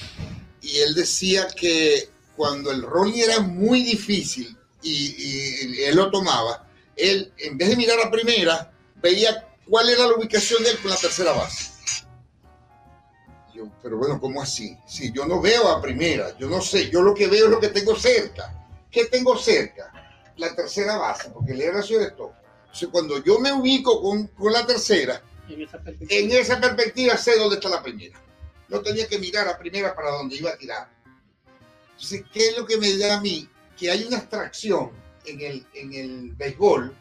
y él decía que cuando el rolling era muy difícil y, y él lo tomaba, él en vez de mirar a primera, veía cuál era la ubicación de él con la tercera base. Yo, pero bueno, ¿cómo así? Si yo no veo a primera, yo no sé, yo lo que veo es lo que tengo cerca. ¿Qué tengo cerca? La tercera base, porque le era sobre todo. Entonces, cuando yo me ubico con, con la tercera, En esa perspectiva. en esa perspectiva sé dónde está la primera. No tenía que mirar a primera para donde iba a tirar. Entonces, ¿qué es lo que me da a mí? Que hay una abstracción en el, en el béisbol,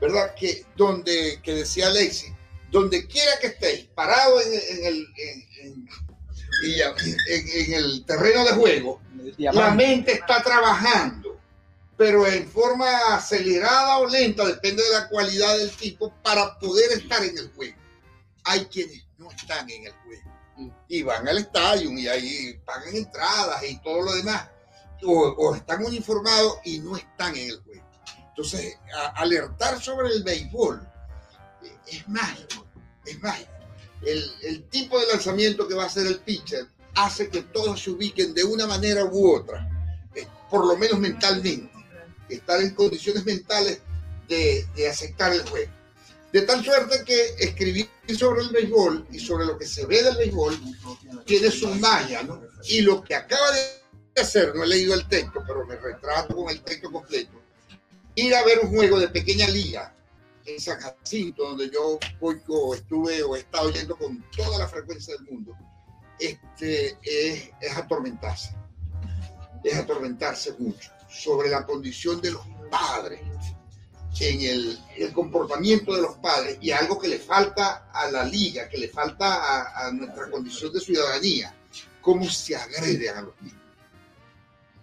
¿verdad? Que donde, que decía Alexis, donde quiera que estéis, parado en, en el, en- en- el terreno de juego, la mente está trabajando, pero en forma acelerada o lenta, depende de la cualidad del tipo, para poder estar en el juego. Hay quienes no están en el juego. y van al estadio y ahí pagan entradas y todo lo demás. O, o están uniformados y no están en el juego. Entonces, a- alertar sobre el béisbol es mágico, es mágico. El, tipo de lanzamiento que va a hacer el pitcher hace que todos se ubiquen de una manera u otra, eh, por lo menos mentalmente, estar en condiciones mentales de, de aceptar el juego. De tal suerte que escribir sobre el béisbol y sobre lo que se ve del béisbol tiene su magia, ¿no? Y lo que acaba de hacer, no he leído el texto, pero me retrato con el texto completo, ir a ver un juego de pequeña liga en San Jacinto, donde yo voy o estuve o he estado yendo con toda la frecuencia del mundo, este, es, es atormentarse, es atormentarse mucho sobre la condición de los padres, en el, el comportamiento de los padres y algo que le falta a la liga, que le falta a, a nuestra condición de ciudadanía, cómo se agrede a los niños,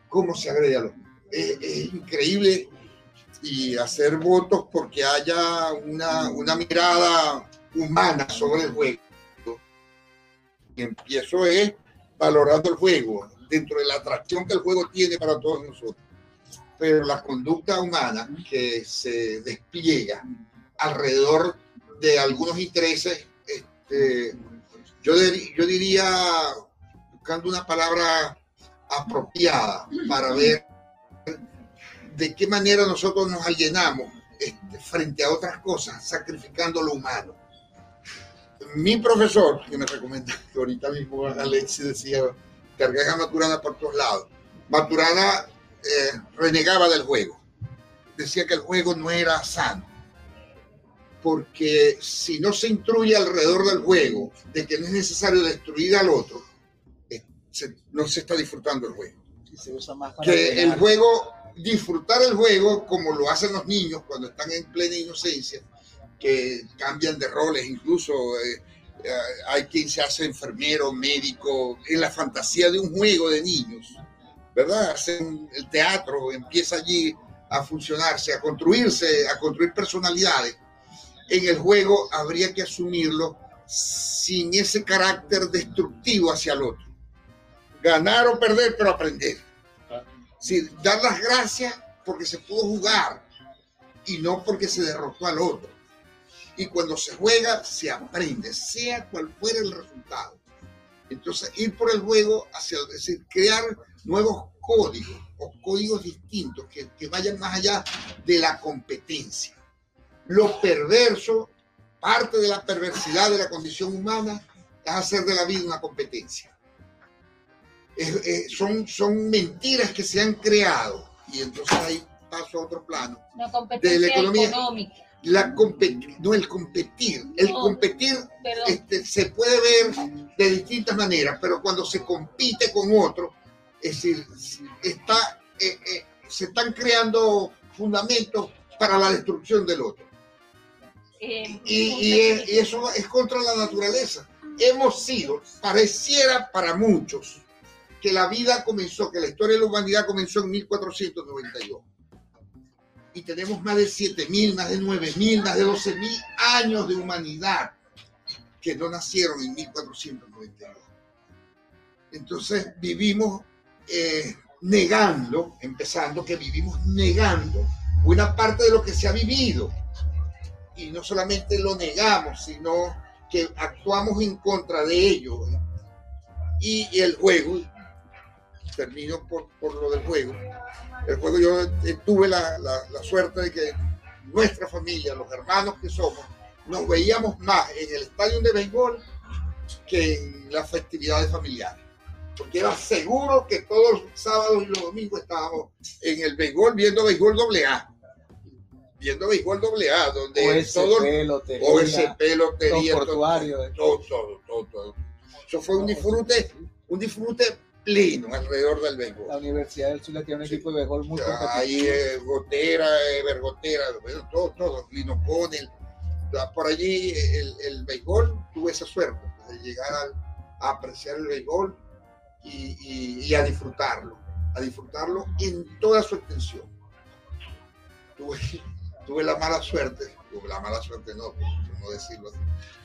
cómo se agrede a los niños. Es, es increíble y hacer votos porque haya una, una mirada humana sobre el juego. Y empiezo es valorando el juego, dentro de la atracción que el juego tiene para todos nosotros. Pero la conducta humana que se despliega alrededor de algunos intereses, este, yo, dir- yo diría, buscando una palabra apropiada para ver de qué manera nosotros nos alienamos este, frente a otras cosas, sacrificando lo humano. Mi profesor, que me recomienda, que ahorita mismo Alexi decía, cargaba a Maturana por todos lados. Maturana eh, renegaba del juego. Decía que el juego no era sano. Porque si no se instruye alrededor del juego de que no es necesario destruir al otro, eh, se- no se está disfrutando el juego Y se usa más para que el juego, disfrutar el juego como lo hacen los niños cuando están en plena inocencia, que cambian de roles, incluso eh, eh, hay quien se hace enfermero, médico, en la fantasía de un juego de niños, ¿verdad? Hacen el teatro, empieza allí a funcionarse, a construirse, a construir personalidades. En el juego habría que asumirlo sin ese carácter destructivo hacia el otro. Ganar o perder, pero aprender. Sí, dar las gracias porque se pudo jugar y no porque se derrotó al otro. Y cuando se juega, se aprende, sea cual fuera el resultado. Entonces, ir por el juego, hacia, es decir, crear nuevos códigos o códigos distintos que, que vayan más allá de la competencia. Lo perverso, parte de la perversidad de la condición humana, es hacer de la vida una competencia es- es- son, son mentiras que se han creado. Y entonces ahí paso a otro plano. Competencia De la economía. económica. La no el competir. El No. competir este, se puede ver de distintas maneras, pero cuando se compite con otro, es decir, está, eh, eh, se están creando fundamentos para la destrucción del otro. Eh, Y, y es- y eso es contra la naturaleza. Hemos sido, pareciera para muchos, que la vida comenzó, que la historia de la humanidad comenzó en 1492. Y tenemos más de 7.000, más de 9.000, más de 12.000 años de humanidad que no nacieron en 1492. Entonces vivimos eh, negando, empezando que vivimos negando buena parte de lo que se ha vivido y no solamente lo negamos, sino que actuamos en contra de ello. Y, el juego, termino por, por lo del juego, el juego yo eh, tuve la, la- la suerte de que nuestra familia, los hermanos que somos, nos veíamos más en el estadio de béisbol que en las festividades familiares. Porque era seguro que todos los sábados y los domingos estábamos en el béisbol viendo béisbol doble A. Viendo béisbol doble A, donde todo, OSP, lotería, OSP, lotería, Don Portuario. todo, todo, todo, todo. Eso fue un disfrute, un disfrute pleno alrededor del béisbol. La Universidad del Zulia tiene un equipo de béisbol muy Ahí competitivo. eh, Gotera, eh, Vergotera, bueno, todo, todo, Lino Conel. Por allí eh, el, el béisbol, tuve esa suerte de llegar al- a apreciar el béisbol y, y- y a disfrutarlo, a disfrutarlo en toda su extensión. Tuve, tuve la mala suerte, la mala suerte no, no decirlo así.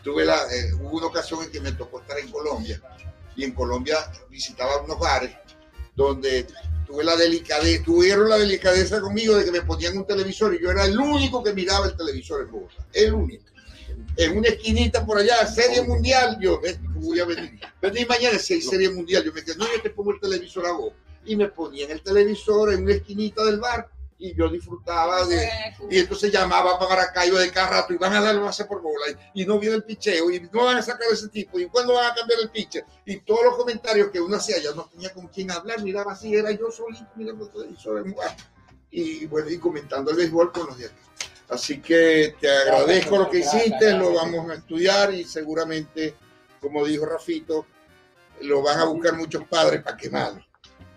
Tuve la, eh, hubo una ocasión en que me tocó estar en Colombia y en Colombia visitaba unos bares donde tuve la delicadeza, tuvieron la delicadeza conmigo de que me ponían un televisor y yo era el único que miraba el televisor en Bogotá, el único. En una esquinita por allá, serie mundial, yo voy a venir. Vení mañana si hay serie mundial, yo me quedé, no, yo te pongo el televisor a vos. Y me ponían el televisor en una esquinita del bar y yo disfrutaba de... Y entonces llamaba para Maracaibo de cada rato y van a dar base por bola y, y no viene el picheo y no van a sacar ese tipo y cuándo van a cambiar el pitcher y todos los comentarios que uno hacía, ya no tenía con quién hablar, miraba así, era yo solito mirando en bar y bueno, y comentando el béisbol con los aquí. Así que te agradezco lo que hiciste, lo vamos a estudiar y seguramente, como dijo Rafito, lo van a buscar muchos padres para quemarlo.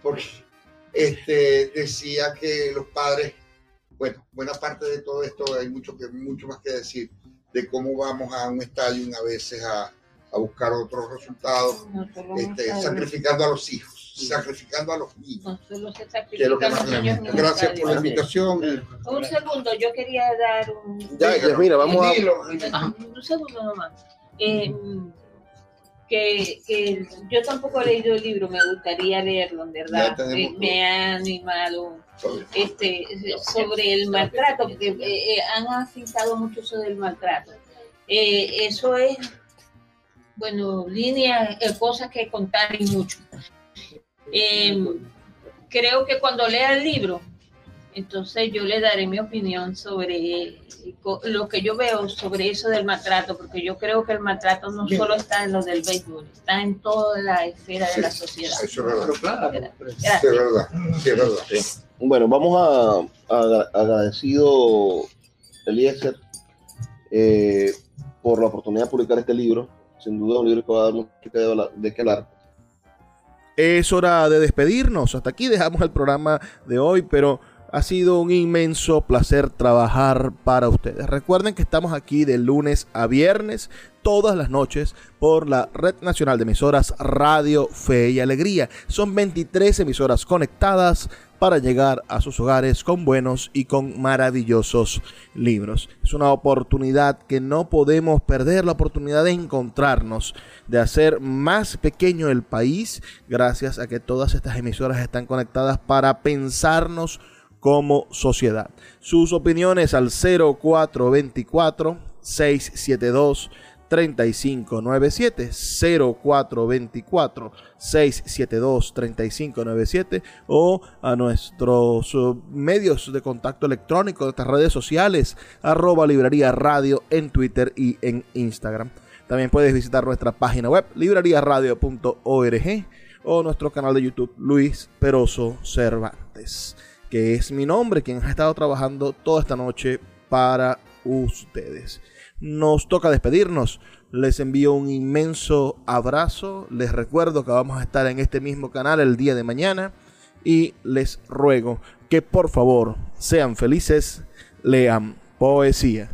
Porque este, decía que los padres, bueno, buena parte de todo esto hay mucho, que, mucho más que decir de cómo vamos a un estadio a veces a, a buscar otros resultados, este, sacrificando a los hijos, sacrificando a los niños. No solo se que es lo que sacrifican más los me niños gusta. en el Gracias por la invitación. Un segundo, yo quería dar un, Ya, ya, mira, vamos a. Un segundo nomás. Eh, que, que yo tampoco he leído el libro, me gustaría leerlo, en verdad. Eh, me ha animado este, sobre el maltrato, porque eh, eh, han afectado mucho eso del maltrato. Eh, eso es, bueno, líneas, cosas que contar y mucho. Creo que cuando lea el libro, entonces yo le daré mi opinión sobre lo que yo veo sobre eso del maltrato, porque yo creo que el maltrato no Bien. solo está en lo del béisbol, está en toda la esfera de la sociedad. Eso es verdad. Claro, Sí, es verdad. Sí, es verdad. Bueno, vamos a, a- agradecido Eliezer eh, por la oportunidad de publicar este libro. Sin duda, un libro que va a dar mucho de qué hablar. Es hora de despedirnos. Hasta aquí dejamos el programa de hoy, pero ha sido un inmenso placer trabajar para ustedes. Recuerden que estamos aquí de lunes a viernes, todas las noches, por la Red Nacional de Emisoras Radio Fe y Alegría. Son 23 emisoras conectadas para llegar a sus hogares con buenos y con maravillosos libros. Es una oportunidad que no podemos perder, la oportunidad de encontrarnos, de hacer más pequeño el país, gracias a que todas estas emisoras están conectadas para pensarnos como sociedad. Sus opiniones al 0424 672 3597 0424 672 3597 o a nuestros uh, medios de contacto electrónico, nuestras redes sociales, arroba librería radio en Twitter y en Instagram. También puedes visitar nuestra página web libreriaradio.org o nuestro canal de YouTube Luis Peroso Cervantes, que es mi nombre, quien ha estado trabajando toda esta noche para ustedes. Nos toca despedirnos. Les envío un inmenso abrazo. Les recuerdo que vamos a estar en este mismo canal el día de mañana. Y les ruego que por favor sean felices, lean poesía.